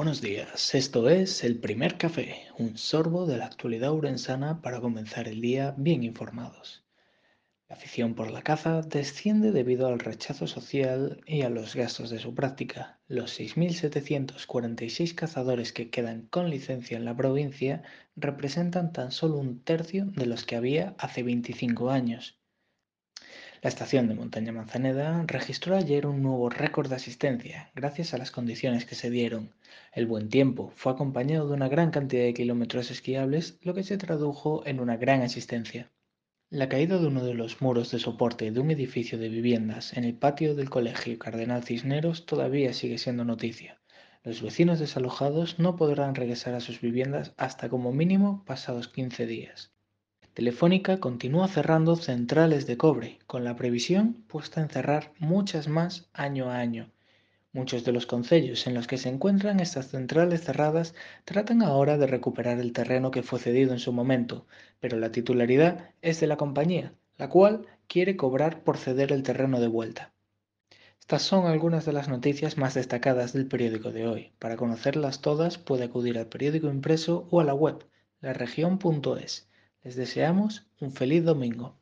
buenos días. Esto es El Primer Café, un sorbo de la actualidad urensana para comenzar el día bien informados. La afición por la caza desciende debido al rechazo social y a los gastos de su práctica. Los 6.746 cazadores que quedan con licencia en la provincia representan tan solo un tercio de los que había hace 25 años. La estación de Montaña Manzaneda registró ayer un nuevo récord de asistencia, gracias a las condiciones que se dieron. El buen tiempo fue acompañado de una gran cantidad de kilómetros esquiables, lo que se tradujo en una gran asistencia. La caída de uno de los muros de soporte de un edificio de viviendas en el patio del Colegio Cardenal Cisneros todavía sigue siendo noticia. Los vecinos desalojados no podrán regresar a sus viviendas hasta como mínimo pasados 15 días. Telefónica continúa cerrando centrales de cobre, con la previsión puesta en cerrar muchas más año a año. Muchos de los concellos en los que se encuentran estas centrales cerradas tratan ahora de recuperar el terreno que fue cedido en su momento, pero la titularidad es de la compañía, la cual quiere cobrar por ceder el terreno de vuelta. Estas son algunas de las noticias más destacadas del periódico de hoy. Para conocerlas todas puede acudir al periódico impreso o a la web, laregion.es. Les deseamos un feliz domingo.